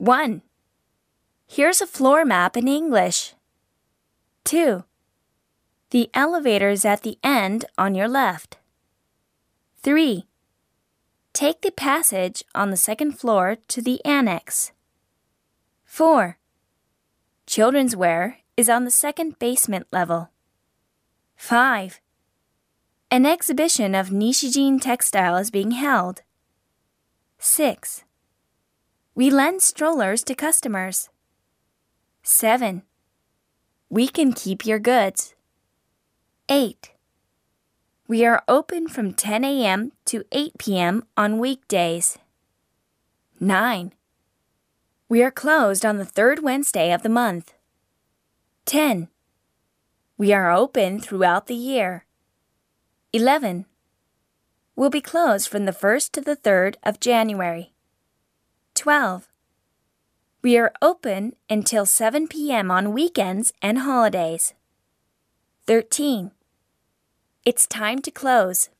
1. Here's a floor map in English. 2. The elevator is at the end on your left. 3. Take the passage on the second floor to the annex. 4. Children's wear is on the second basement level. 5. An exhibition of Nishijin textile is being held. 6. We lend strollers to customers. 7. We can keep your goods. 8. We are open from 10 a.m. to 8 p.m. on weekdays. 9. We are closed on the third Wednesday of the month. 10. We are open throughout the year. 11. We'll be closed from the 1st to the 3rd of January. 12. We are open until 7 p.m. on weekends and holidays. 13. It's time to close.